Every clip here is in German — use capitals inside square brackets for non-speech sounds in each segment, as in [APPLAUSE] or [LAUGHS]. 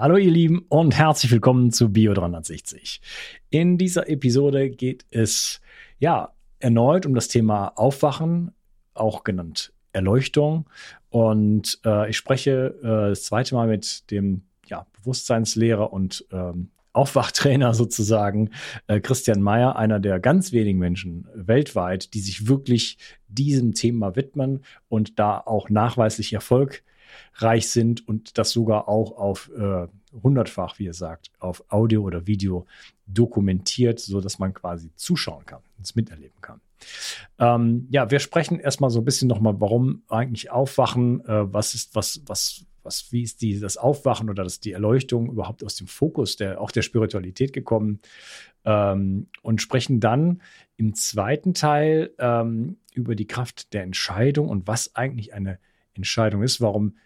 Hallo ihr Lieben und herzlich willkommen zu Bio 360. In dieser Episode geht es ja erneut um das Thema Aufwachen, auch genannt Erleuchtung. Und äh, ich spreche äh, das zweite Mal mit dem ja, Bewusstseinslehrer und ähm, Aufwachtrainer [LAUGHS] sozusagen, äh, Christian Mayer, einer der ganz wenigen Menschen weltweit, die sich wirklich diesem Thema widmen und da auch nachweislich Erfolg reich sind und das sogar auch auf äh, hundertfach, wie er sagt, auf Audio oder Video dokumentiert, so dass man quasi zuschauen kann, es miterleben kann. Ähm, ja, wir sprechen erstmal so ein bisschen nochmal, warum eigentlich Aufwachen, äh, was ist, was, was, was, wie ist die, das Aufwachen oder das, die Erleuchtung überhaupt aus dem Fokus der, auch der Spiritualität gekommen ähm, und sprechen dann im zweiten Teil ähm, über die Kraft der Entscheidung und was eigentlich eine Entscheidung ist, warum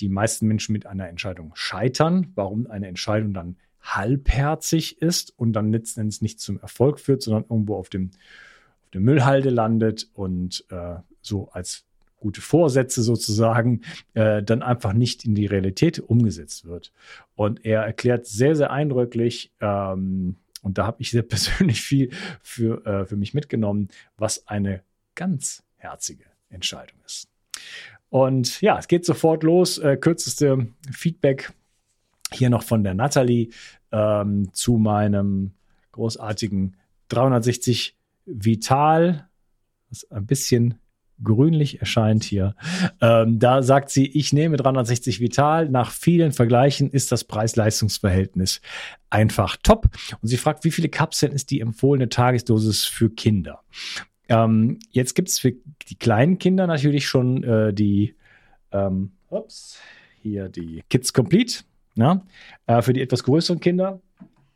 die meisten Menschen mit einer Entscheidung scheitern, warum eine Entscheidung dann halbherzig ist und dann letzten Endes nicht zum Erfolg führt, sondern irgendwo auf dem auf der Müllhalde landet und äh, so als gute Vorsätze sozusagen äh, dann einfach nicht in die Realität umgesetzt wird. Und er erklärt sehr, sehr eindrücklich, ähm, und da habe ich sehr [LAUGHS] persönlich viel für, äh, für mich mitgenommen, was eine ganz herzige Entscheidung ist. Und ja, es geht sofort los. Äh, kürzeste Feedback hier noch von der Natalie ähm, zu meinem großartigen 360 Vital, was ein bisschen grünlich erscheint hier. Ähm, da sagt sie, ich nehme 360 Vital. Nach vielen Vergleichen ist das Preis-Leistungs-Verhältnis einfach top. Und sie fragt, wie viele Kapseln ist die empfohlene Tagesdosis für Kinder? Ähm, jetzt gibt es für die kleinen Kinder natürlich schon äh, die, ähm, ups, hier die Kids Complete. Ja? Äh, für die etwas größeren Kinder.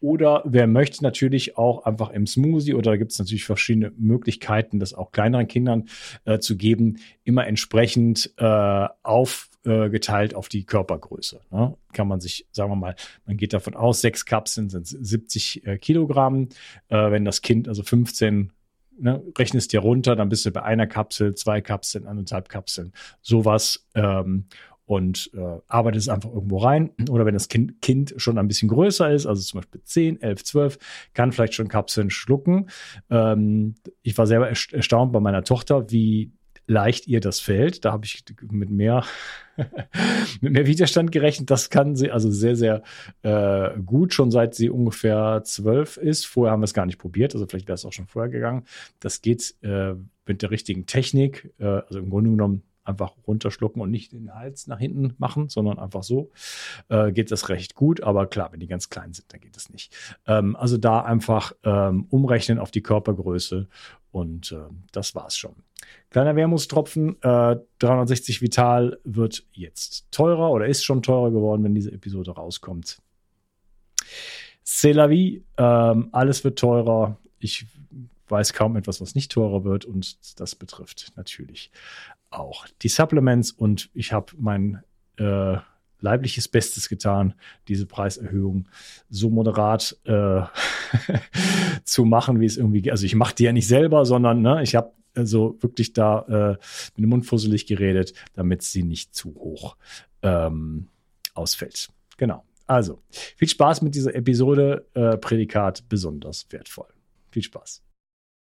Oder wer möchte natürlich auch einfach im Smoothie oder da gibt es natürlich verschiedene Möglichkeiten, das auch kleineren Kindern äh, zu geben, immer entsprechend äh, aufgeteilt auf die Körpergröße. Ne? Kann man sich, sagen wir mal, man geht davon aus, sechs Kapseln sind 70 äh, Kilogramm. Äh, wenn das Kind also 15 ne, rechnest dir runter, dann bist du bei einer Kapsel, zwei Kapseln, anderthalb Kapseln, sowas. Ähm, und äh, arbeitest es einfach irgendwo rein. Oder wenn das kind, kind schon ein bisschen größer ist, also zum Beispiel 10, 11, 12, kann vielleicht schon Kapseln schlucken. Ähm, ich war selber erstaunt bei meiner Tochter, wie leicht ihr das fällt. Da habe ich mit mehr, [LAUGHS] mit mehr Widerstand gerechnet. Das kann sie also sehr, sehr äh, gut, schon seit sie ungefähr zwölf ist. Vorher haben wir es gar nicht probiert, also vielleicht wäre es auch schon vorher gegangen. Das geht äh, mit der richtigen Technik, äh, also im Grunde genommen einfach runterschlucken und nicht den Hals nach hinten machen, sondern einfach so, äh, geht das recht gut. Aber klar, wenn die ganz klein sind, dann geht es nicht. Ähm, also da einfach ähm, umrechnen auf die Körpergröße und äh, das war's schon. Kleiner Wermutstropfen, äh, 360 Vital wird jetzt teurer oder ist schon teurer geworden, wenn diese Episode rauskommt. C'est la vie, ähm, alles wird teurer. Ich weiß kaum etwas, was nicht teurer wird und das betrifft natürlich auch die Supplements und ich habe mein äh, leibliches Bestes getan, diese Preiserhöhung so moderat äh, [LAUGHS] zu machen, wie es irgendwie geht. Also ich mache die ja nicht selber, sondern ne, ich habe also wirklich da äh, mit dem Mund fusselig geredet, damit sie nicht zu hoch ähm, ausfällt. Genau. Also, viel Spaß mit dieser Episode. Äh, Prädikat besonders wertvoll. Viel Spaß.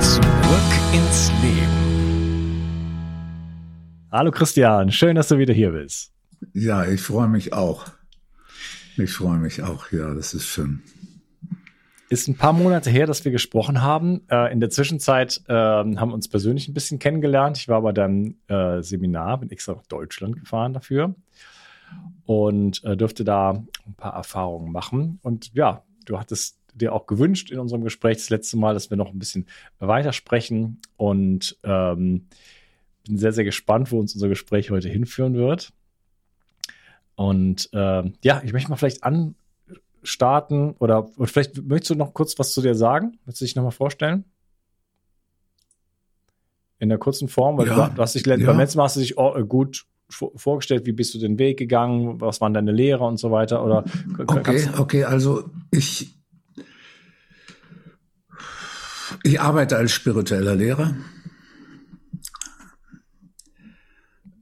Zurück ins Leben. Hallo Christian, schön, dass du wieder hier bist. Ja, ich freue mich auch. Ich freue mich auch, ja, das ist schön. Ist ein paar Monate her, dass wir gesprochen haben. Äh, in der Zwischenzeit äh, haben wir uns persönlich ein bisschen kennengelernt. Ich war bei deinem äh, Seminar, bin extra nach Deutschland gefahren dafür und äh, dürfte da ein paar Erfahrungen machen. Und ja, du hattest dir auch gewünscht in unserem Gespräch das letzte Mal, dass wir noch ein bisschen weitersprechen und ähm, bin sehr, sehr gespannt, wo uns unser Gespräch heute hinführen wird. Und äh, ja, ich möchte mal vielleicht anstarten oder, oder vielleicht möchtest du noch kurz was zu dir sagen? Möchtest du dich nochmal vorstellen? In der kurzen Form, weil ja, du, hast dich ja. beim letzten Mal hast du dich oh, gut vorgestellt, wie bist du den Weg gegangen, was waren deine Lehrer und so weiter? Oder okay, okay, also ich, ich arbeite als spiritueller Lehrer.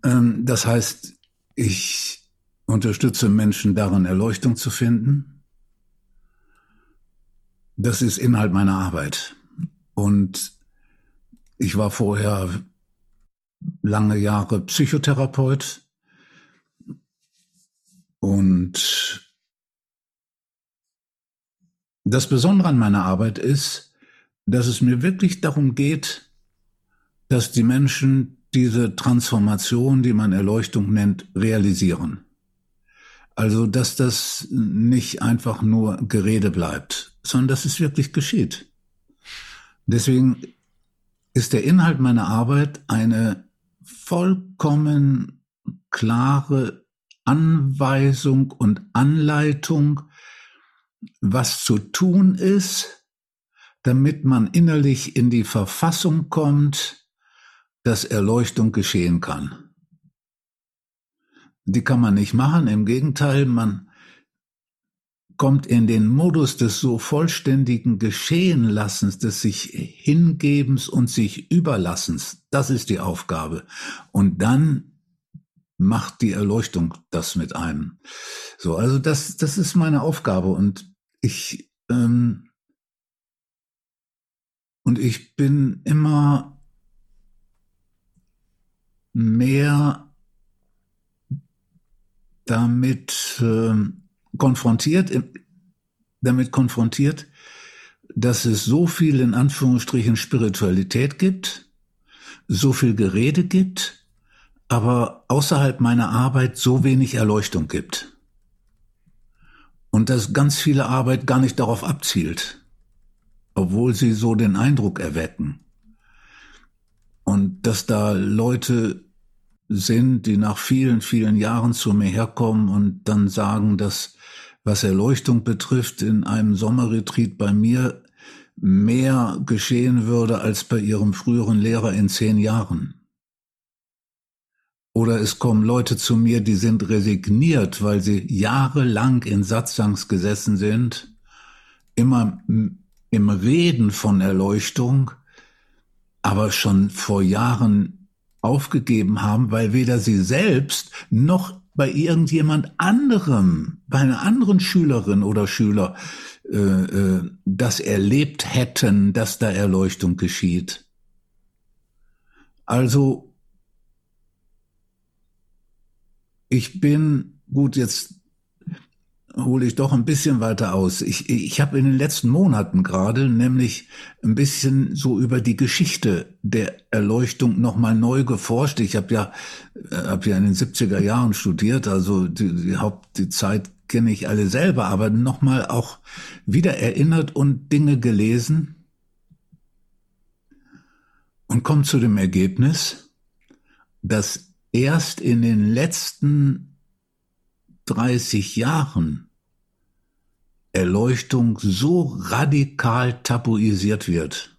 Ähm, das heißt, ich unterstütze Menschen darin, Erleuchtung zu finden. Das ist Inhalt meiner Arbeit. Und ich war vorher lange Jahre Psychotherapeut und das Besondere an meiner Arbeit ist, dass es mir wirklich darum geht, dass die Menschen diese Transformation, die man Erleuchtung nennt, realisieren. Also, dass das nicht einfach nur Gerede bleibt, sondern dass es wirklich geschieht. Deswegen ist der Inhalt meiner Arbeit eine vollkommen klare Anweisung und Anleitung, was zu tun ist, damit man innerlich in die Verfassung kommt, dass Erleuchtung geschehen kann. Die kann man nicht machen, im Gegenteil, man kommt in den Modus des so vollständigen Geschehenlassens, des sich Hingebens und sich Überlassens. Das ist die Aufgabe. Und dann macht die Erleuchtung das mit einem. So, also das, das ist meine Aufgabe und ich, ähm, und ich bin immer mehr damit, ähm, konfrontiert, damit konfrontiert, dass es so viel in Anführungsstrichen Spiritualität gibt, so viel Gerede gibt, aber außerhalb meiner Arbeit so wenig Erleuchtung gibt. Und dass ganz viele Arbeit gar nicht darauf abzielt, obwohl sie so den Eindruck erwecken. Und dass da Leute sind, die nach vielen, vielen Jahren zu mir herkommen und dann sagen, dass was Erleuchtung betrifft, in einem Sommerretreat bei mir mehr geschehen würde als bei ihrem früheren Lehrer in zehn Jahren. Oder es kommen Leute zu mir, die sind resigniert, weil sie jahrelang in Satzangs gesessen sind, immer im Reden von Erleuchtung, aber schon vor Jahren aufgegeben haben, weil weder sie selbst noch bei irgendjemand anderem, bei einer anderen Schülerin oder Schüler, äh, äh, das erlebt hätten, dass da Erleuchtung geschieht. Also, ich bin, gut, jetzt hole ich doch ein bisschen weiter aus. Ich, ich habe in den letzten Monaten gerade nämlich ein bisschen so über die Geschichte der Erleuchtung nochmal neu geforscht. Ich habe ja, hab ja in den 70er Jahren studiert, also die, die Haupt, die Zeit kenne ich alle selber, aber nochmal auch wieder erinnert und Dinge gelesen und komme zu dem Ergebnis, dass erst in den letzten 30 Jahren Erleuchtung so radikal tabuisiert wird,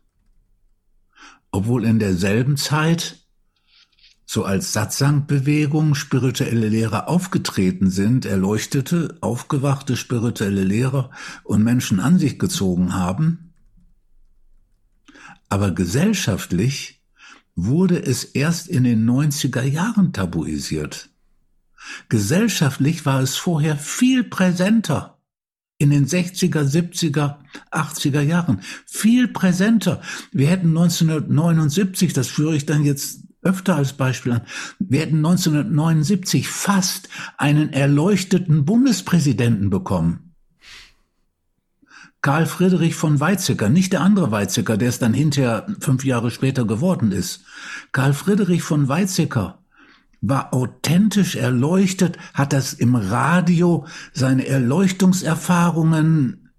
obwohl in derselben Zeit so als Satsang-Bewegung spirituelle Lehrer aufgetreten sind, erleuchtete, aufgewachte spirituelle Lehrer und Menschen an sich gezogen haben. Aber gesellschaftlich wurde es erst in den 90er Jahren tabuisiert. Gesellschaftlich war es vorher viel präsenter. In den 60er, 70er, 80er Jahren. Viel präsenter. Wir hätten 1979, das führe ich dann jetzt öfter als Beispiel an. Wir hätten 1979 fast einen erleuchteten Bundespräsidenten bekommen. Karl Friedrich von Weizsäcker, nicht der andere Weizsäcker, der es dann hinterher fünf Jahre später geworden ist. Karl Friedrich von Weizsäcker war authentisch erleuchtet, hat das im Radio, seine Erleuchtungserfahrungen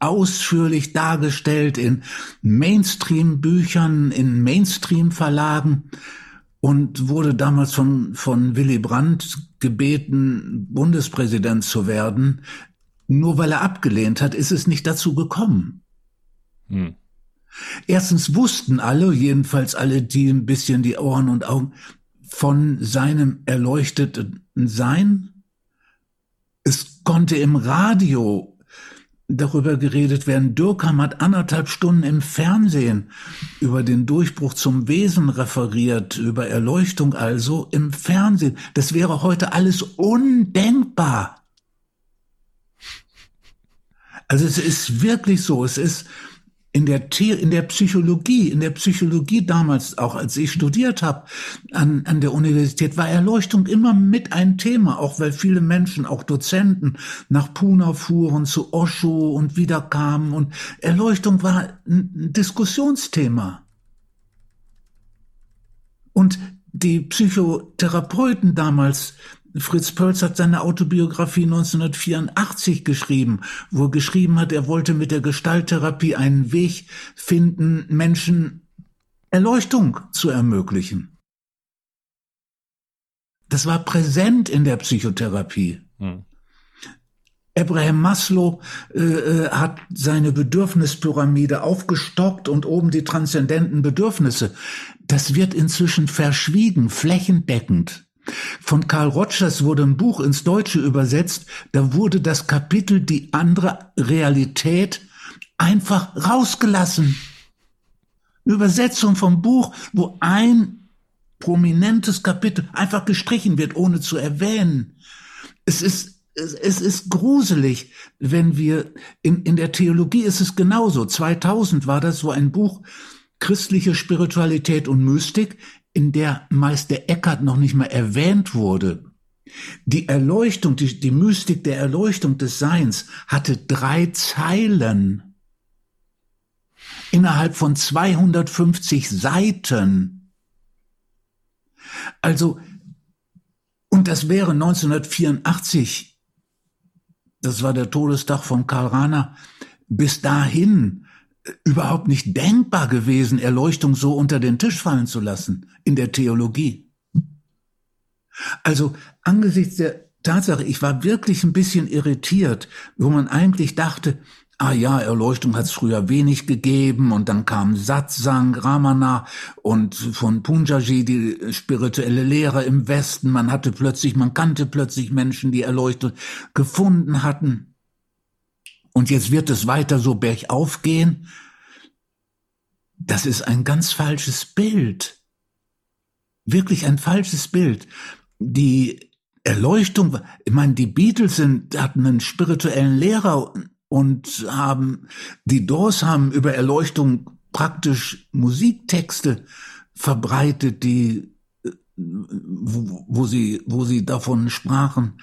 ausführlich dargestellt in Mainstream-Büchern, in Mainstream-Verlagen und wurde damals von, von Willy Brandt gebeten, Bundespräsident zu werden. Nur weil er abgelehnt hat, ist es nicht dazu gekommen. Hm. Erstens wussten alle, jedenfalls alle, die ein bisschen die Ohren und Augen von seinem erleuchteten Sein. Es konnte im Radio darüber geredet werden. Dürkheim hat anderthalb Stunden im Fernsehen über den Durchbruch zum Wesen referiert, über Erleuchtung also im Fernsehen. Das wäre heute alles undenkbar. Also es ist wirklich so, es ist in der, The in der Psychologie, in der Psychologie damals, auch als ich studiert habe an, an der Universität, war Erleuchtung immer mit ein Thema, auch weil viele Menschen, auch Dozenten, nach Puna fuhren, zu Osho und wieder kamen. Und Erleuchtung war ein Diskussionsthema. Und die Psychotherapeuten damals Fritz Pölz hat seine Autobiografie 1984 geschrieben, wo er geschrieben hat, er wollte mit der Gestalttherapie einen Weg finden, Menschen Erleuchtung zu ermöglichen. Das war präsent in der Psychotherapie. Hm. Abraham Maslow äh, äh hat seine Bedürfnispyramide aufgestockt und oben die transzendenten Bedürfnisse. Das wird inzwischen verschwiegen, flächendeckend. Von Carl Rogers wurde ein Buch ins Deutsche übersetzt, da wurde das Kapitel Die andere Realität einfach rausgelassen. Übersetzung vom Buch, wo ein prominentes Kapitel einfach gestrichen wird, ohne zu erwähnen. Es ist es ist gruselig, wenn wir in, in der Theologie ist es genauso. 2000 war das so ein Buch Christliche Spiritualität und Mystik in der Meister Eckhart noch nicht mal erwähnt wurde. Die Erleuchtung, die, die Mystik der Erleuchtung des Seins hatte drei Zeilen innerhalb von 250 Seiten. Also, und das wäre 1984, das war der Todestag von Karl Rahner, bis dahin überhaupt nicht denkbar gewesen, Erleuchtung so unter den Tisch fallen zu lassen in der Theologie. Also angesichts der Tatsache, ich war wirklich ein bisschen irritiert, wo man eigentlich dachte, ah ja, Erleuchtung hat es früher wenig gegeben und dann kam Satsang, Ramana und von Punjaji die spirituelle Lehre im Westen. Man hatte plötzlich, man kannte plötzlich Menschen, die Erleuchtung gefunden hatten. Und jetzt wird es weiter so bergauf gehen. Das ist ein ganz falsches Bild. Wirklich ein falsches Bild. Die Erleuchtung, ich meine, die Beatles sind, hatten einen spirituellen Lehrer und haben, die Doors haben über Erleuchtung praktisch Musiktexte verbreitet, die, wo, wo sie, wo sie davon sprachen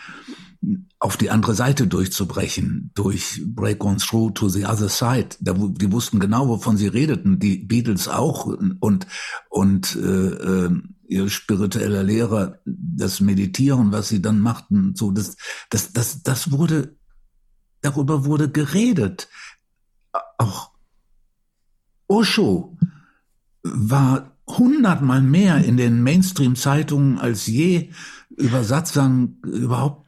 auf die andere Seite durchzubrechen, durch Break on Through to the Other Side. Da, die wussten genau, wovon sie redeten, die Beatles auch und und äh, äh, ihr spiritueller Lehrer, das Meditieren, was sie dann machten, so, das, das, das, das wurde, darüber wurde geredet. Auch Osho war hundertmal mehr in den Mainstream-Zeitungen als je über Satsang überhaupt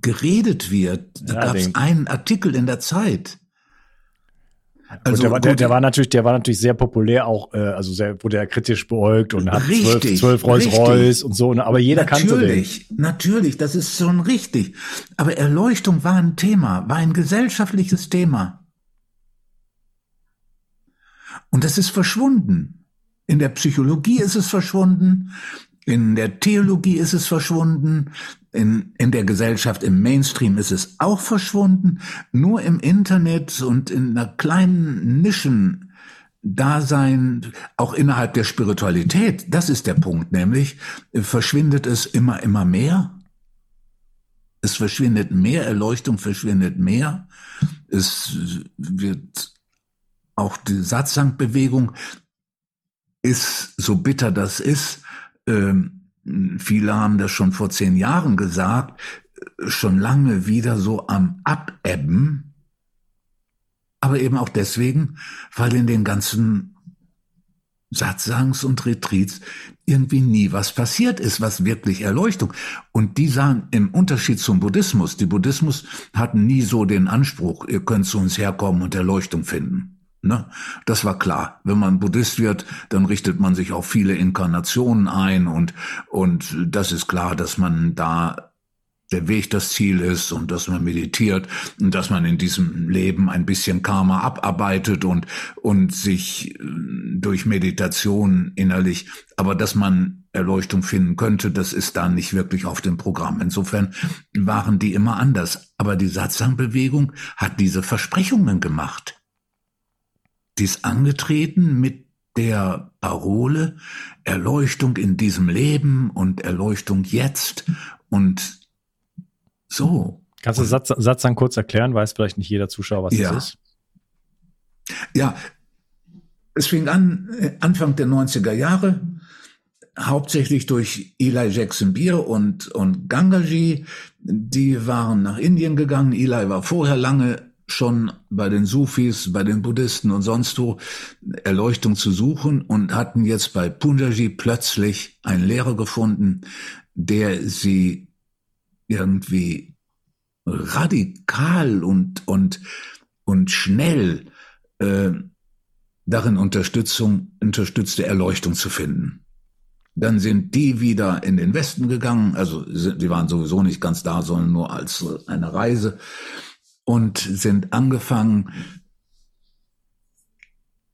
geredet wird. Da ja, gab es einen Artikel in der Zeit. Also der, war, der, der, war natürlich, der war natürlich sehr populär, auch äh, also sehr, wurde er kritisch beäugt und hat richtig, zwölf, zwölf Rolls Royce und so. Ne? Aber jeder natürlich, kannte den. Natürlich, natürlich, das ist schon richtig. Aber Erleuchtung war ein Thema, war ein gesellschaftliches Thema. Und das ist verschwunden. In der Psychologie ist es verschwunden, in der Theologie ist es verschwunden, in, in der Gesellschaft, im Mainstream ist es auch verschwunden. Nur im Internet und in einer kleinen Nischen Dasein, auch innerhalb der Spiritualität, das ist der Punkt, nämlich verschwindet es immer, immer mehr. Es verschwindet mehr, Erleuchtung verschwindet mehr. Es wird auch die Satzangbewegung ist, so bitter das ist, ähm, viele haben das schon vor zehn Jahren gesagt, schon lange wieder so am Abebben, aber eben auch deswegen, weil in den ganzen Satzangs und Retreats irgendwie nie was passiert ist, was wirklich Erleuchtung. Und die sahen im Unterschied zum Buddhismus, die Buddhismus hatten nie so den Anspruch, ihr könnt zu uns herkommen und Erleuchtung finden. Ne? Das war klar. Wenn man Buddhist wird, dann richtet man sich auf viele Inkarnationen ein und, und das ist klar, dass man da der Weg das Ziel ist und dass man meditiert und dass man in diesem Leben ein bisschen Karma abarbeitet und, und sich äh, durch Meditation innerlich, aber dass man Erleuchtung finden könnte, das ist da nicht wirklich auf dem Programm. Insofern waren die immer anders. Aber die Satsang-Bewegung hat diese Versprechungen gemacht. Die ist angetreten mit der Parole Erleuchtung in diesem Leben und Erleuchtung jetzt und so. Kannst du Satz, Satz dann kurz erklären? Weiß vielleicht nicht jeder Zuschauer, was ja. das ist. Ja, es fing an äh, Anfang der 90er Jahre, hauptsächlich durch Eli Jackson Beer und, und Gangaji. Die waren nach Indien gegangen. Eli war vorher lange schon bei den Sufis, bei den Buddhisten und sonst wo Erleuchtung zu suchen und hatten jetzt bei Punjaji plötzlich einen Lehrer gefunden, der sie irgendwie radikal und und und schnell äh, darin Unterstützung unterstützte Erleuchtung zu finden. Dann sind die wieder in den Westen gegangen, also die waren sowieso nicht ganz da, sondern nur als eine Reise und sind angefangen,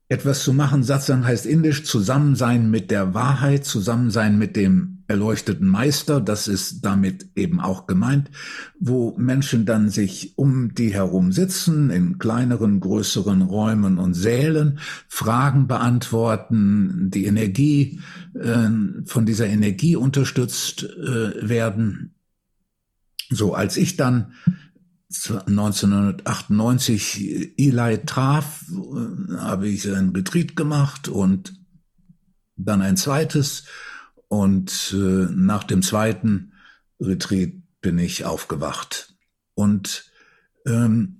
etwas zu machen. Satsang heißt indisch Zusammensein mit der Wahrheit, Zusammensein mit dem erleuchteten Meister. Das ist damit eben auch gemeint, wo Menschen dann sich um die herum sitzen, in kleineren, größeren Räumen und Sälen, Fragen beantworten, die Energie, äh, von dieser Energie unterstützt äh, werden. So, als ich dann 1998 Eli traf, äh, habe ich ein Retreat gemacht und dann ein zweites. Und äh, nach dem zweiten Retreat bin ich aufgewacht. Und ähm,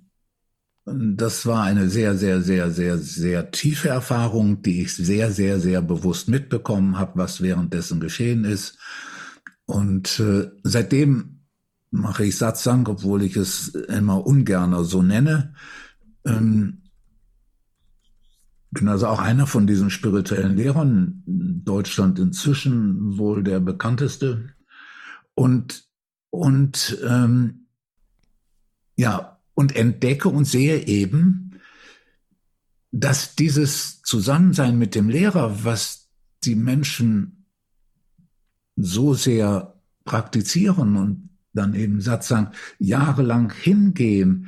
das war eine sehr, sehr, sehr, sehr, sehr tiefe Erfahrung, die ich sehr, sehr, sehr bewusst mitbekommen habe, was währenddessen geschehen ist. Und äh, seitdem mache ich Satsang, obwohl ich es immer ungerner so nenne. Ähm, bin also auch einer von diesen spirituellen Lehrern, Deutschland inzwischen wohl der bekannteste. Und, und ähm, ja, und entdecke und sehe eben, dass dieses Zusammensein mit dem Lehrer, was die Menschen so sehr praktizieren und dann eben Satsang jahrelang hingehen,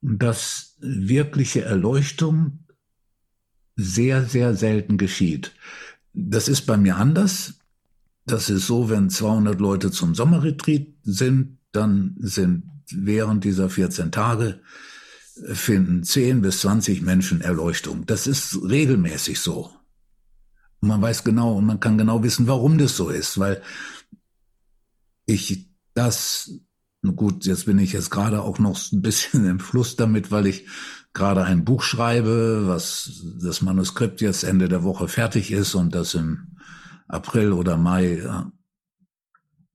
dass wirkliche Erleuchtung sehr, sehr selten geschieht. Das ist bei mir anders. Das ist so, wenn 200 Leute zum Sommerretreat sind, dann sind während dieser 14 Tage finden 10 bis 20 Menschen Erleuchtung. Das ist regelmäßig so. Und man weiß genau und man kann genau wissen, warum das so ist, weil ich das, gut, jetzt bin ich jetzt gerade auch noch ein bisschen [LAUGHS] im Fluss damit, weil ich gerade ein Buch schreibe, was das Manuskript jetzt Ende der Woche fertig ist und das im April oder Mai äh,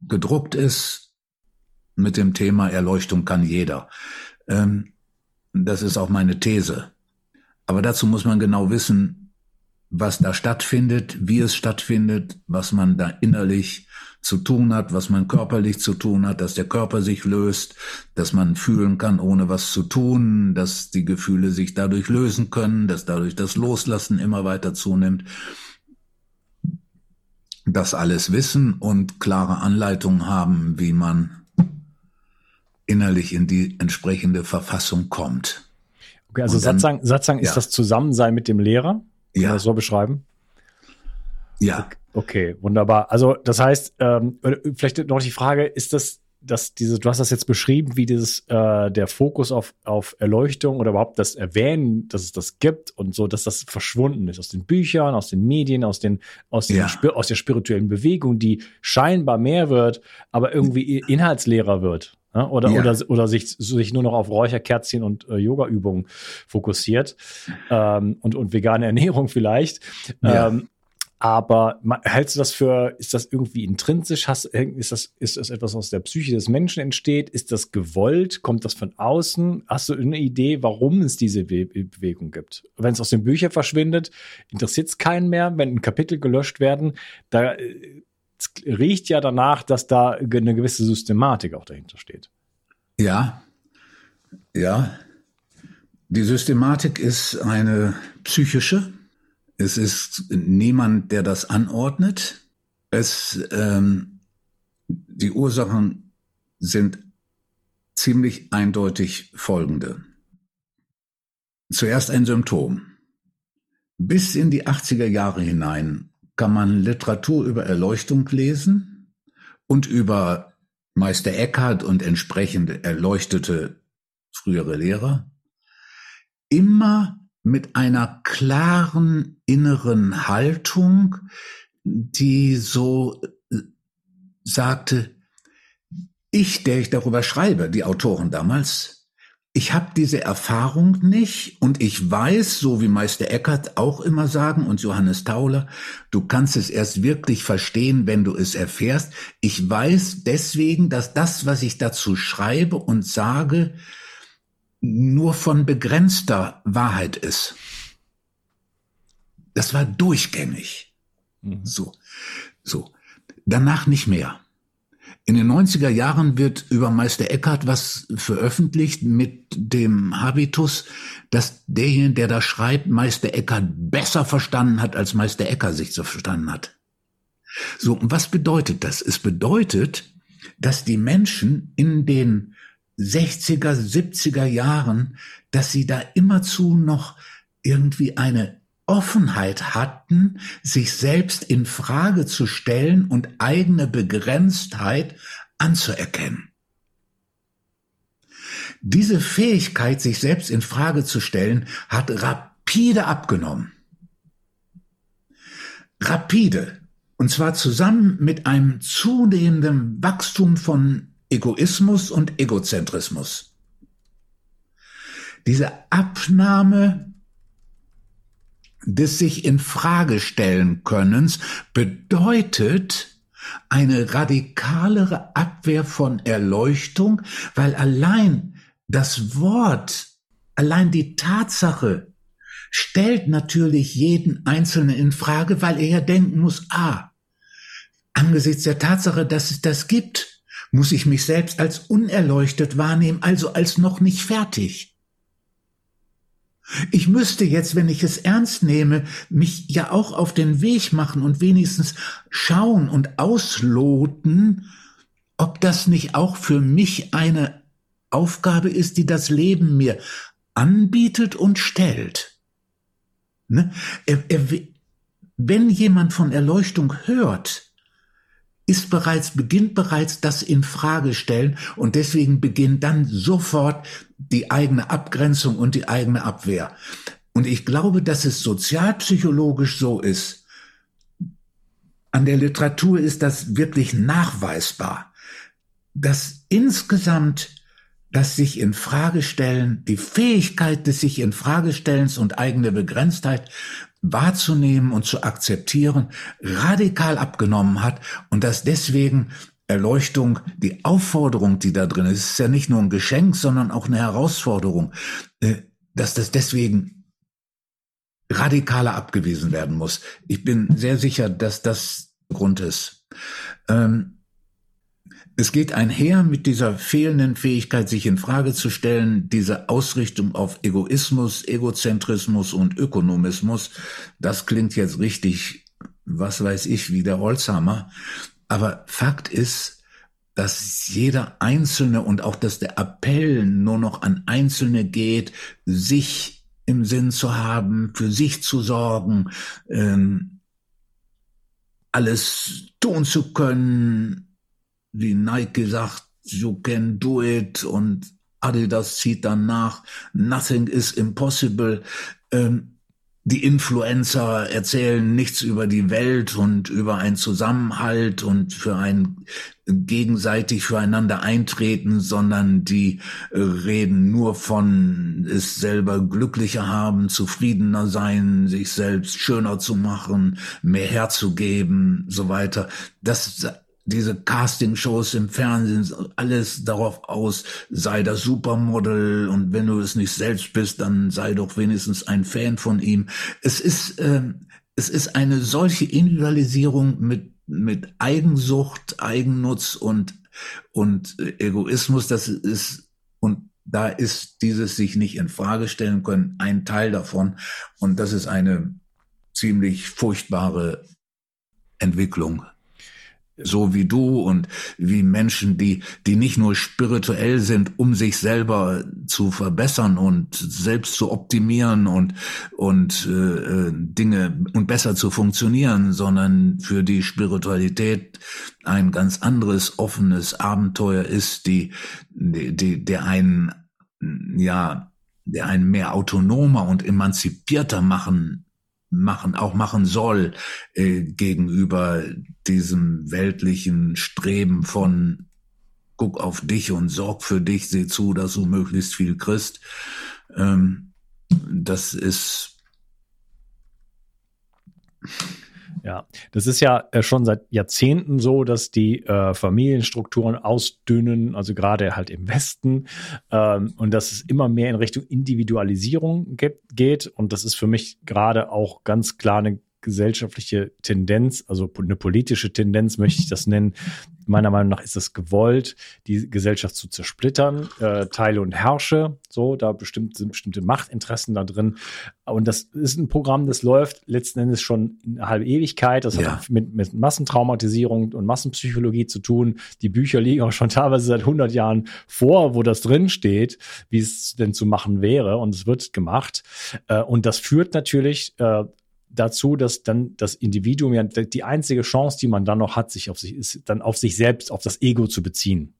gedruckt ist mit dem Thema Erleuchtung kann jeder. Ähm, das ist auch meine These. Aber dazu muss man genau wissen, was da stattfindet, wie es stattfindet, was man da innerlich zu tun hat, was man körperlich zu tun hat, dass der Körper sich löst, dass man fühlen kann, ohne was zu tun, dass die Gefühle sich dadurch lösen können, dass dadurch das Loslassen immer weiter zunimmt. Das alles wissen und klare Anleitungen haben, wie man innerlich in die entsprechende Verfassung kommt. Okay, also dann, Satzang, Satzang ja. ist das Zusammensein mit dem Lehrer? Kann ja. das so beschreiben? Ja. Okay, wunderbar. Also das heißt, ähm, vielleicht noch die Frage, ist das, dass diese, du hast das jetzt beschrieben, wie dieses äh, der Fokus auf, auf Erleuchtung oder überhaupt das Erwähnen, dass es das gibt und so, dass das verschwunden ist aus den Büchern, aus den Medien, aus den, aus, den, ja. aus der spirituellen Bewegung, die scheinbar mehr wird, aber irgendwie inhaltsleerer wird. Ja, oder, ja. oder, oder sich, sich nur noch auf Räucherkerzchen und äh, Yoga-Übungen fokussiert ähm, und, und vegane [LAUGHS] Ernährung vielleicht. Ja. Ähm, aber hältst du das für, ist das irgendwie intrinsisch? Hast, ist, das, ist das etwas, was aus der Psyche des Menschen entsteht? Ist das gewollt? Kommt das von außen? Hast du eine Idee, warum es diese Be Bewegung gibt? Wenn es aus den Büchern verschwindet, interessiert es keinen mehr. Wenn ein Kapitel gelöscht werden, da äh, riecht ja danach, dass da eine gewisse Systematik auch dahinter steht. Ja, ja. Die Systematik ist eine psychische. Es ist niemand, der das anordnet. Es, ähm, die Ursachen sind ziemlich eindeutig folgende. Zuerst ein Symptom. Bis in die 80er Jahre hinein kann man Literatur über Erleuchtung lesen und über Meister Eckhart und entsprechende erleuchtete frühere Lehrer, immer mit einer klaren inneren Haltung, die so äh, sagte, ich, der ich darüber schreibe, die Autoren damals, ich habe diese Erfahrung nicht und ich weiß, so wie Meister Eckert auch immer sagen und Johannes Tauler, du kannst es erst wirklich verstehen, wenn du es erfährst. Ich weiß deswegen, dass das, was ich dazu schreibe und sage, nur von begrenzter Wahrheit ist. Das war durchgängig. Mhm. So, so. Danach nicht mehr. In den 90er Jahren wird über Meister Eckhart was veröffentlicht mit dem Habitus, dass derjenige, der da schreibt, Meister Eckhart besser verstanden hat, als Meister Eckhart sich so verstanden hat. So, und was bedeutet das? Es bedeutet, dass die Menschen in den 60er, 70er Jahren, dass sie da immerzu noch irgendwie eine Offenheit hatten, sich selbst in Frage zu stellen und eigene Begrenztheit anzuerkennen. Diese Fähigkeit, sich selbst in Frage zu stellen, hat rapide abgenommen. Rapide. Und zwar zusammen mit einem zunehmenden Wachstum von Egoismus und Egozentrismus. Diese Abnahme des sich in Frage stellen Könnens bedeutet eine radikalere Abwehr von Erleuchtung, weil allein das Wort, allein die Tatsache stellt natürlich jeden Einzelnen in Frage, weil er ja denken muss, ah, angesichts der Tatsache, dass es das gibt, muss ich mich selbst als unerleuchtet wahrnehmen, also als noch nicht fertig. Ich müsste jetzt, wenn ich es ernst nehme, mich ja auch auf den Weg machen und wenigstens schauen und ausloten, ob das nicht auch für mich eine Aufgabe ist, die das Leben mir anbietet und stellt. Ne? Wenn jemand von Erleuchtung hört, ist bereits, beginnt bereits das in Frage stellen und deswegen beginnt dann sofort die eigene Abgrenzung und die eigene Abwehr. Und ich glaube, dass es sozialpsychologisch so ist, an der Literatur ist das wirklich nachweisbar, dass insgesamt das sich in Frage stellen, die Fähigkeit des sich in Frage stellens und eigene Begrenztheit wahrzunehmen und zu akzeptieren, radikal abgenommen hat und dass deswegen Erleuchtung, die Aufforderung, die da drin ist, ist ja nicht nur ein Geschenk, sondern auch eine Herausforderung, äh, dass das deswegen radikaler abgewiesen werden muss. Ich bin sehr sicher, dass das Grund ist. Ähm, es geht einher mit dieser fehlenden Fähigkeit, sich in Frage zu stellen, diese Ausrichtung auf Egoismus, Egozentrismus und Ökonomismus. Das klingt jetzt richtig, was weiß ich, wie der Holzhammer. Aber Fakt ist, dass jeder Einzelne und auch, dass der Appell nur noch an Einzelne geht, sich im Sinn zu haben, für sich zu sorgen, ähm, alles tun zu können, wie Nike sagt, you can do it und Adidas zieht dann nach, nothing is impossible. Ähm, die Influencer erzählen nichts über die Welt und über einen Zusammenhalt und für ein gegenseitig füreinander eintreten, sondern die äh, reden nur von es selber glücklicher haben, zufriedener sein, sich selbst schöner zu machen, mehr herzugeben, so weiter. Das diese Castingshows im Fernsehen, alles darauf aus, sei das Supermodel und wenn du es nicht selbst bist, dann sei doch wenigstens ein Fan von ihm. Es ist, äh, es ist eine solche Individualisierung mit, mit Eigensucht, Eigennutz und, und Egoismus, das ist, und da ist dieses sich nicht in Frage stellen können ein Teil davon. Und das ist eine ziemlich furchtbare Entwicklung so wie du und wie Menschen, die, die nicht nur spirituell sind, um sich selber zu verbessern und selbst zu optimieren und, und äh, Dinge und besser zu funktionieren, sondern für die Spiritualität ein ganz anderes, offenes Abenteuer ist, die, die, die der einen, ja, der einen mehr autonomer und emanzipierter machen machen, auch machen soll äh, gegenüber diesem weltlichen Streben von guck auf dich und sorg für dich, seh zu, dass du möglichst viel kriegst. Ähm, das ist ja, das ist ja äh, schon seit Jahrzehnten so, dass die äh, Familienstrukturen ausdünnen, also gerade halt im Westen, ähm, und dass es immer mehr in Richtung Individualisierung ge geht. Und das ist für mich gerade auch ganz klar eine gesellschaftliche Tendenz, also eine politische Tendenz möchte ich das [LAUGHS] nennen. Meiner Meinung nach ist es gewollt, die Gesellschaft zu zersplittern, äh, Teile und Herrsche, so, da bestimmt, sind bestimmte Machtinteressen da drin. Und das ist ein Programm, das läuft letzten Endes schon eine halbe Ewigkeit. Das ja. hat mit, mit Massentraumatisierung und Massenpsychologie zu tun. Die Bücher liegen auch schon teilweise seit 100 Jahren vor, wo das drin steht, wie es denn zu machen wäre. Und es wird gemacht. Äh, und das führt natürlich äh, dazu, dass dann das Individuum ja die einzige Chance, die man dann noch hat, sich auf sich ist, dann auf sich selbst, auf das Ego zu beziehen.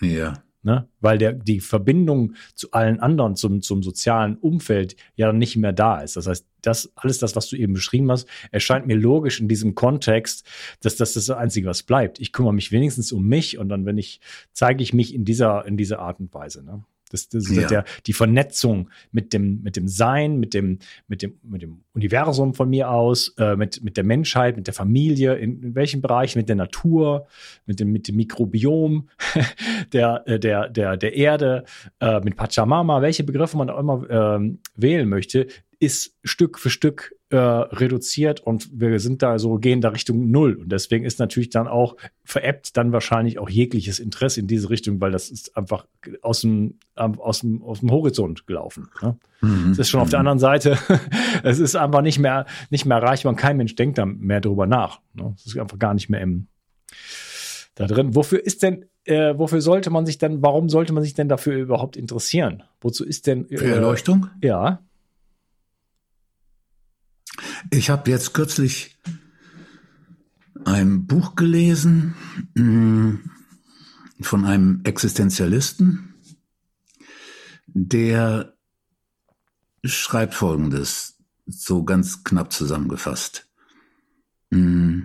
Ja. Ne? Weil der, die Verbindung zu allen anderen, zum, zum sozialen Umfeld ja nicht mehr da ist. Das heißt, das, alles das, was du eben beschrieben hast, erscheint mir logisch in diesem Kontext, dass das das Einzige, was bleibt. Ich kümmere mich wenigstens um mich und dann, wenn ich, zeige ich mich in dieser, in dieser Art und Weise. Ne? Das, das ist ja. der, die Vernetzung mit dem, mit dem Sein, mit dem, mit dem, mit dem Universum von mir aus, äh, mit, mit der Menschheit, mit der Familie, in, in welchem Bereich, mit der Natur, mit dem, mit dem Mikrobiom [LAUGHS] der, äh, der, der, der Erde, äh, mit Pachamama, welche Begriffe man auch immer ähm, wählen möchte, ist Stück für Stück äh, reduziert und wir sind da so, gehen da Richtung Null. Und deswegen ist natürlich dann auch veräppt dann wahrscheinlich auch jegliches Interesse in diese Richtung, weil das ist einfach aus dem, aus dem, aus dem Horizont gelaufen. Ne? Mhm. Es ist schon auf der anderen Seite, [LAUGHS] es ist einfach nicht mehr, nicht mehr erreichbar und kein Mensch denkt da mehr drüber nach. Ne? Es ist einfach gar nicht mehr im, da drin. Wofür ist denn, äh, wofür sollte man sich denn, warum sollte man sich denn dafür überhaupt interessieren? Wozu ist denn. Äh, Für Erleuchtung? Ja. Ich habe jetzt kürzlich ein Buch gelesen mm, von einem Existenzialisten, der schreibt Folgendes, so ganz knapp zusammengefasst. Mm,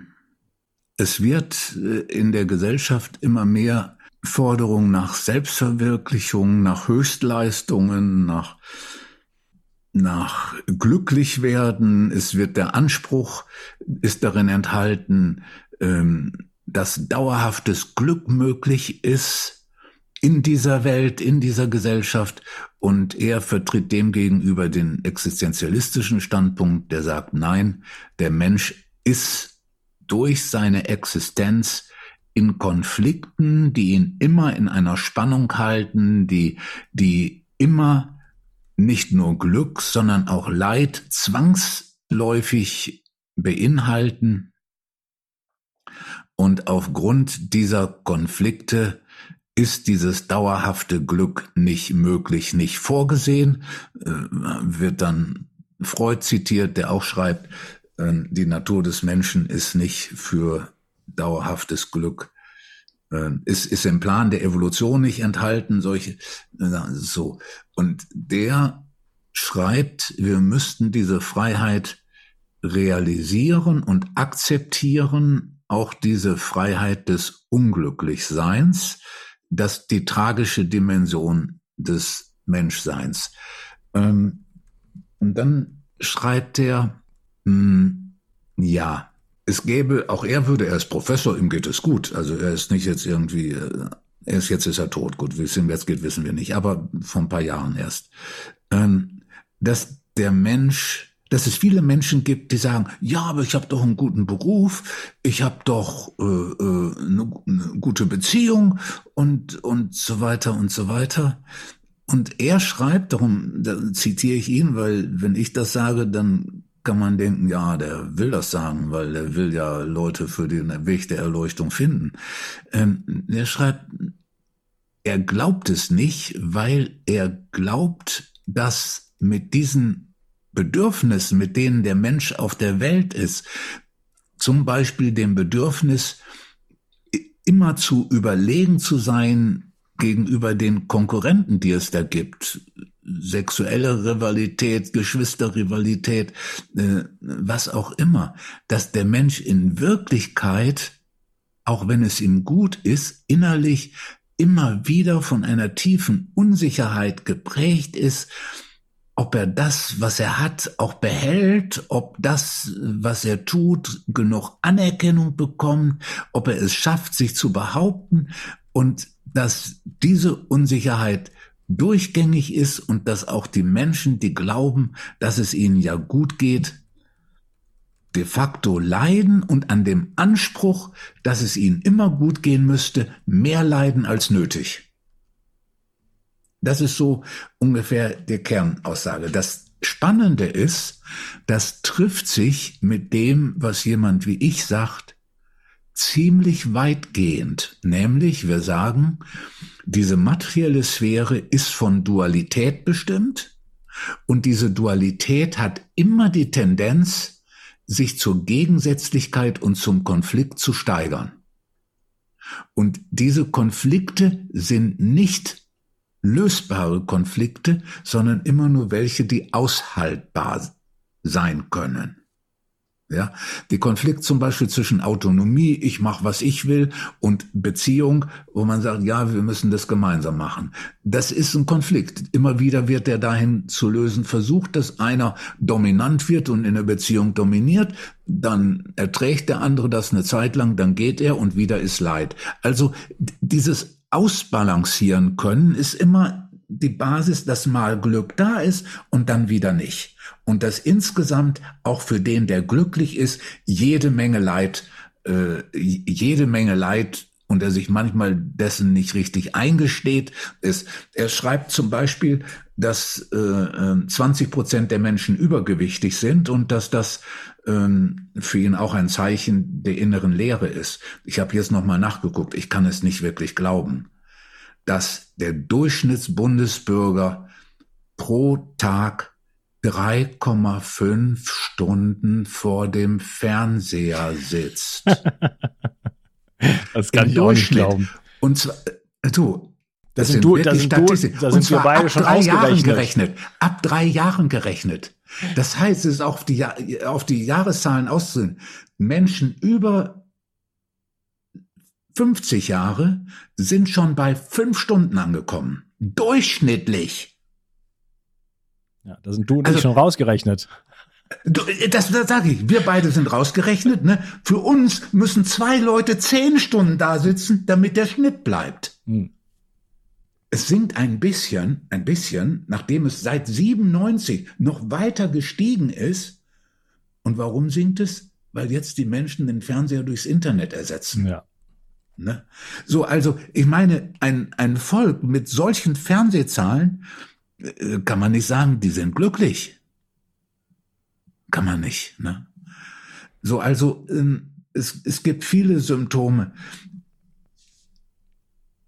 es wird äh, in der Gesellschaft immer mehr Forderung nach Selbstverwirklichung, nach Höchstleistungen, nach nach glücklich werden. Es wird der Anspruch, ist darin enthalten, ähm, dass dauerhaftes Glück möglich ist in dieser Welt, in dieser Gesellschaft. Und er vertritt demgegenüber den existenzialistischen Standpunkt, der sagt, nein, der Mensch ist durch seine Existenz in Konflikten, die ihn immer in einer Spannung halten, die, die immer nicht nur Glück, sondern auch Leid zwangsläufig beinhalten. Und aufgrund dieser Konflikte ist dieses dauerhafte Glück nicht möglich, nicht vorgesehen, äh, wird dann Freud zitiert, der auch schreibt, äh, die Natur des Menschen ist nicht für dauerhaftes Glück ist, ist im Plan der Evolution nicht enthalten, solche, so. Und der schreibt, wir müssten diese Freiheit realisieren und akzeptieren, auch diese Freiheit des Unglücklichseins, das die tragische Dimension des Menschseins. Ähm, und dann schreibt er, hm, ja, es gäbe, auch er würde, er ist Professor, ihm geht es gut. Also er ist nicht jetzt irgendwie, äh, er ist jetzt ist er tot. Gut, wie es ihm jetzt geht, wissen wir nicht, aber vor ein paar Jahren erst. Ähm, dass der Mensch, dass es viele Menschen gibt, die sagen, ja, aber ich habe doch einen guten Beruf, ich habe doch äh, äh, eine, eine gute Beziehung und und so weiter und so weiter. Und er schreibt, darum da zitiere ich ihn, weil wenn ich das sage, dann kann man denken, ja, der will das sagen, weil er will ja Leute für den Weg der Erleuchtung finden. Ähm, er schreibt, er glaubt es nicht, weil er glaubt, dass mit diesen Bedürfnissen, mit denen der Mensch auf der Welt ist, zum Beispiel dem Bedürfnis, immer zu überlegen zu sein gegenüber den Konkurrenten, die es da gibt, sexuelle Rivalität, Geschwisterrivalität, äh, was auch immer, dass der Mensch in Wirklichkeit, auch wenn es ihm gut ist, innerlich immer wieder von einer tiefen Unsicherheit geprägt ist, ob er das, was er hat, auch behält, ob das, was er tut, genug Anerkennung bekommt, ob er es schafft, sich zu behaupten und dass diese Unsicherheit durchgängig ist und dass auch die Menschen, die glauben, dass es ihnen ja gut geht, de facto leiden und an dem Anspruch, dass es ihnen immer gut gehen müsste, mehr leiden als nötig. Das ist so ungefähr die Kernaussage. Das Spannende ist, das trifft sich mit dem, was jemand wie ich sagt, ziemlich weitgehend. Nämlich, wir sagen, diese materielle Sphäre ist von Dualität bestimmt und diese Dualität hat immer die Tendenz, sich zur Gegensätzlichkeit und zum Konflikt zu steigern. Und diese Konflikte sind nicht lösbare Konflikte, sondern immer nur welche, die aushaltbar sein können. Ja, die Konflikt zum Beispiel zwischen Autonomie, ich mache, was ich will, und Beziehung, wo man sagt, ja, wir müssen das gemeinsam machen. Das ist ein Konflikt. Immer wieder wird der dahin zu lösen versucht, dass einer dominant wird und in der Beziehung dominiert. Dann erträgt der andere das eine Zeit lang, dann geht er und wieder ist Leid. Also dieses Ausbalancieren können ist immer die Basis, dass mal Glück da ist und dann wieder nicht. Und dass insgesamt auch für den, der glücklich ist, jede Menge Leid, äh, jede Menge Leid und er sich manchmal dessen nicht richtig eingesteht, ist. Er schreibt zum Beispiel, dass äh, 20 äh, Prozent der Menschen übergewichtig sind und dass das ähm, für ihn auch ein Zeichen der inneren Leere ist. Ich habe jetzt nochmal nachgeguckt, ich kann es nicht wirklich glauben dass der Durchschnittsbundesbürger pro Tag 3,5 Stunden vor dem Fernseher sitzt. [LAUGHS] das kann Im ich auch nicht glauben. Und zwar, äh, du, das, das sind, du, sind, du, das sind wir beide ab schon drei Jahren gerechnet. Ab drei Jahren gerechnet. Das heißt, es ist auf die, auf die Jahreszahlen auszusehen. Menschen über 50 Jahre sind schon bei fünf Stunden angekommen. Durchschnittlich. Ja, da sind du und also, ich schon rausgerechnet. Das, das sage ich. Wir beide sind rausgerechnet. Ne? Für uns müssen zwei Leute zehn Stunden da sitzen, damit der Schnitt bleibt. Hm. Es sinkt ein bisschen, ein bisschen, nachdem es seit 97 noch weiter gestiegen ist. Und warum sinkt es? Weil jetzt die Menschen den Fernseher durchs Internet ersetzen. Ja. Ne? So, also ich meine, ein, ein Volk mit solchen Fernsehzahlen kann man nicht sagen, die sind glücklich. Kann man nicht. Ne? So, also ähm, es, es gibt viele Symptome.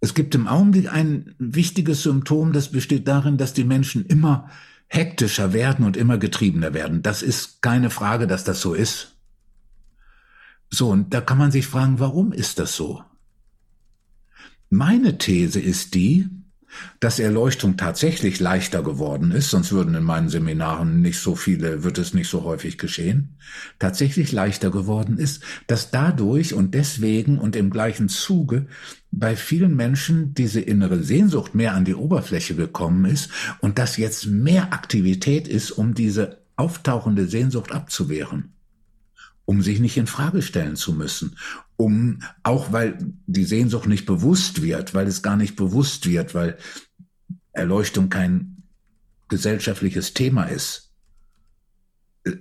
Es gibt im Augenblick ein wichtiges Symptom, das besteht darin, dass die Menschen immer hektischer werden und immer getriebener werden. Das ist keine Frage, dass das so ist. So, und da kann man sich fragen, warum ist das so? Meine These ist die, dass Erleuchtung tatsächlich leichter geworden ist, sonst würden in meinen Seminaren nicht so viele, wird es nicht so häufig geschehen, tatsächlich leichter geworden ist, dass dadurch und deswegen und im gleichen Zuge bei vielen Menschen diese innere Sehnsucht mehr an die Oberfläche gekommen ist und dass jetzt mehr Aktivität ist, um diese auftauchende Sehnsucht abzuwehren um sich nicht in Frage stellen zu müssen, um auch weil die Sehnsucht nicht bewusst wird, weil es gar nicht bewusst wird, weil Erleuchtung kein gesellschaftliches Thema ist.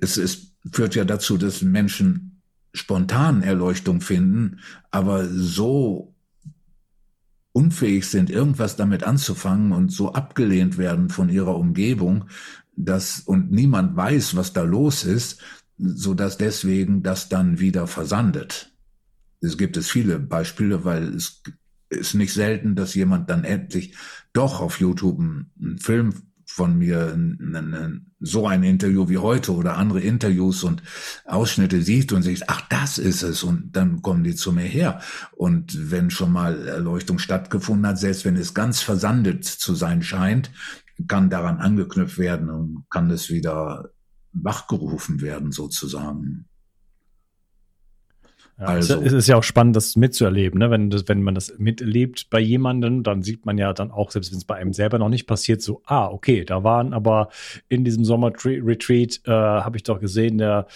Es ist, führt ja dazu, dass Menschen spontan Erleuchtung finden, aber so unfähig sind, irgendwas damit anzufangen und so abgelehnt werden von ihrer Umgebung, dass und niemand weiß, was da los ist, so dass deswegen das dann wieder versandet. Es gibt es viele Beispiele, weil es ist nicht selten, dass jemand dann endlich doch auf YouTube einen Film von mir so ein Interview wie heute oder andere Interviews und Ausschnitte sieht und sich, ach, das ist es und dann kommen die zu mir her. Und wenn schon mal Erleuchtung stattgefunden hat, selbst wenn es ganz versandet zu sein scheint, kann daran angeknüpft werden und kann es wieder wachgerufen werden sozusagen. Ja, also, es ist ja auch spannend, das mitzuerleben. Ne? Wenn, das, wenn man das miterlebt bei jemandem, dann sieht man ja dann auch, selbst wenn es bei einem selber noch nicht passiert, so, ah, okay, da waren aber in diesem Sommer-Retreat, äh, habe ich doch gesehen, der,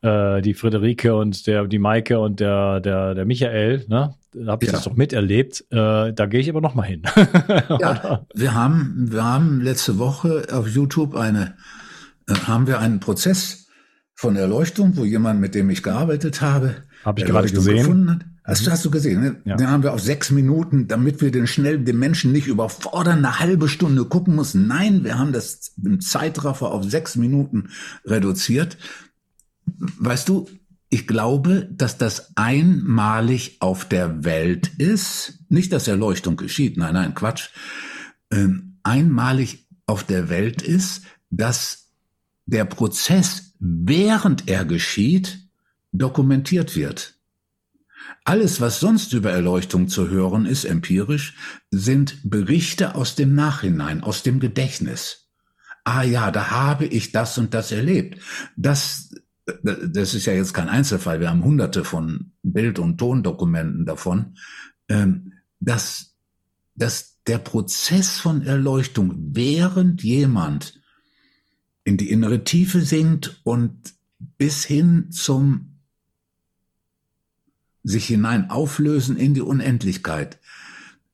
äh, die Friederike und der, die Maike und der, der, der Michael, ne? Da habe ich ja. das doch miterlebt. Äh, da gehe ich aber noch mal hin. ja, [LAUGHS] wir haben, wir haben letzte Woche auf YouTube eine haben wir einen Prozess von Erleuchtung, wo jemand, mit dem ich gearbeitet habe, habe ich gerade gesehen. Gefunden hat. Hast, du, hast du gesehen? Ne? Ja. Den haben wir auf sechs Minuten, damit wir den schnell den Menschen nicht überfordern, eine halbe Stunde gucken müssen. Nein, wir haben das im Zeitraffer auf sechs Minuten reduziert. Weißt du, ich glaube, dass das einmalig auf der Welt ist. Nicht, dass Erleuchtung geschieht. Nein, nein, Quatsch. Ähm, einmalig auf der Welt ist, dass der Prozess, während er geschieht, dokumentiert wird. Alles, was sonst über Erleuchtung zu hören ist, empirisch, sind Berichte aus dem Nachhinein, aus dem Gedächtnis. Ah ja, da habe ich das und das erlebt. Das, das ist ja jetzt kein Einzelfall. Wir haben hunderte von Bild- und Tondokumenten davon, ähm, dass, dass der Prozess von Erleuchtung, während jemand in die innere Tiefe sinkt und bis hin zum sich hinein auflösen in die Unendlichkeit.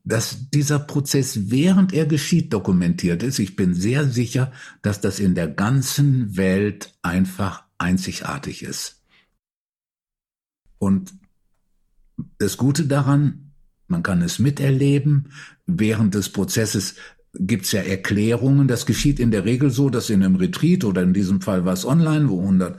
Dass dieser Prozess, während er geschieht, dokumentiert ist. Ich bin sehr sicher, dass das in der ganzen Welt einfach einzigartig ist. Und das Gute daran, man kann es miterleben, während des Prozesses gibt's ja Erklärungen. Das geschieht in der Regel so, dass in einem Retreat oder in diesem Fall war es online, wo 100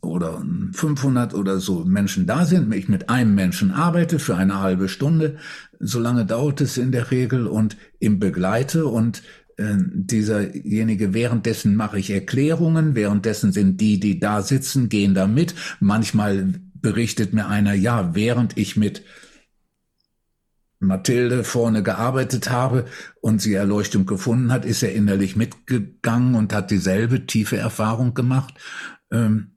oder 500 oder so Menschen da sind, ich mit einem Menschen arbeite für eine halbe Stunde. So lange dauert es in der Regel und im begleite und äh, dieserjenige, währenddessen mache ich Erklärungen, währenddessen sind die, die da sitzen, gehen da mit. Manchmal berichtet mir einer, ja, während ich mit Mathilde vorne gearbeitet habe und sie Erleuchtung gefunden hat, ist er innerlich mitgegangen und hat dieselbe tiefe Erfahrung gemacht. Ähm,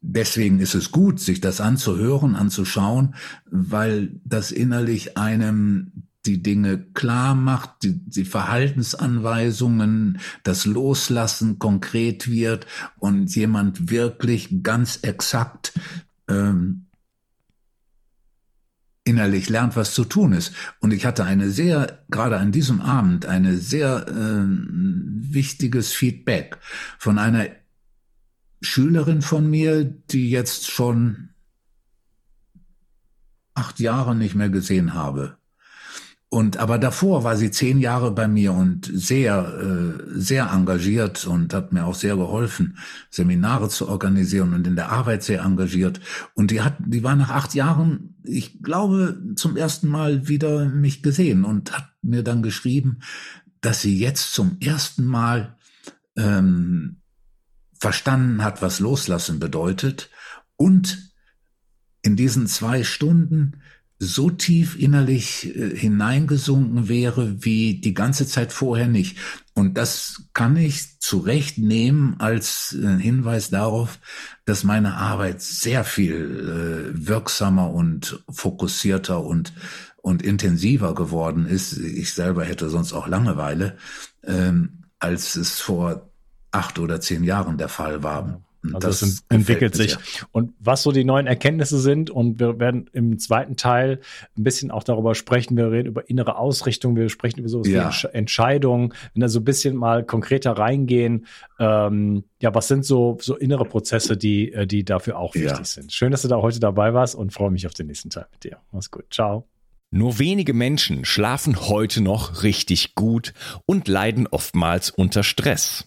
deswegen ist es gut, sich das anzuhören, anzuschauen, weil das innerlich einem die Dinge klar macht, die, die Verhaltensanweisungen, das Loslassen konkret wird und jemand wirklich ganz exakt ähm, innerlich lernt, was zu tun ist. Und ich hatte eine sehr, gerade an diesem Abend, eine sehr äh, wichtiges Feedback von einer Schülerin von mir, die jetzt schon acht Jahre nicht mehr gesehen habe. Und aber davor war sie zehn Jahre bei mir und sehr, äh, sehr engagiert und hat mir auch sehr geholfen, Seminare zu organisieren und in der Arbeit sehr engagiert. Und die hat, die war nach acht Jahren, ich glaube, zum ersten Mal wieder mich gesehen und hat mir dann geschrieben, dass sie jetzt zum ersten Mal ähm, verstanden hat, was Loslassen bedeutet und in diesen zwei Stunden so tief innerlich äh, hineingesunken wäre wie die ganze Zeit vorher nicht. Und das kann ich zurechtnehmen als äh, Hinweis darauf, dass meine Arbeit sehr viel äh, wirksamer und fokussierter und, und intensiver geworden ist. Ich selber hätte sonst auch Langeweile, ähm, als es vor acht oder zehn Jahren der Fall war. Also das es entwickelt sich. Und was so die neuen Erkenntnisse sind, und wir werden im zweiten Teil ein bisschen auch darüber sprechen, wir reden über innere Ausrichtung, wir sprechen über so ja. Entscheidungen, wenn da so ein bisschen mal konkreter reingehen, ähm, ja, was sind so, so innere Prozesse, die, äh, die dafür auch wichtig ja. sind. Schön, dass du da heute dabei warst und freue mich auf den nächsten Teil mit dir. Mach's gut. Ciao. Nur wenige Menschen schlafen heute noch richtig gut und leiden oftmals unter Stress.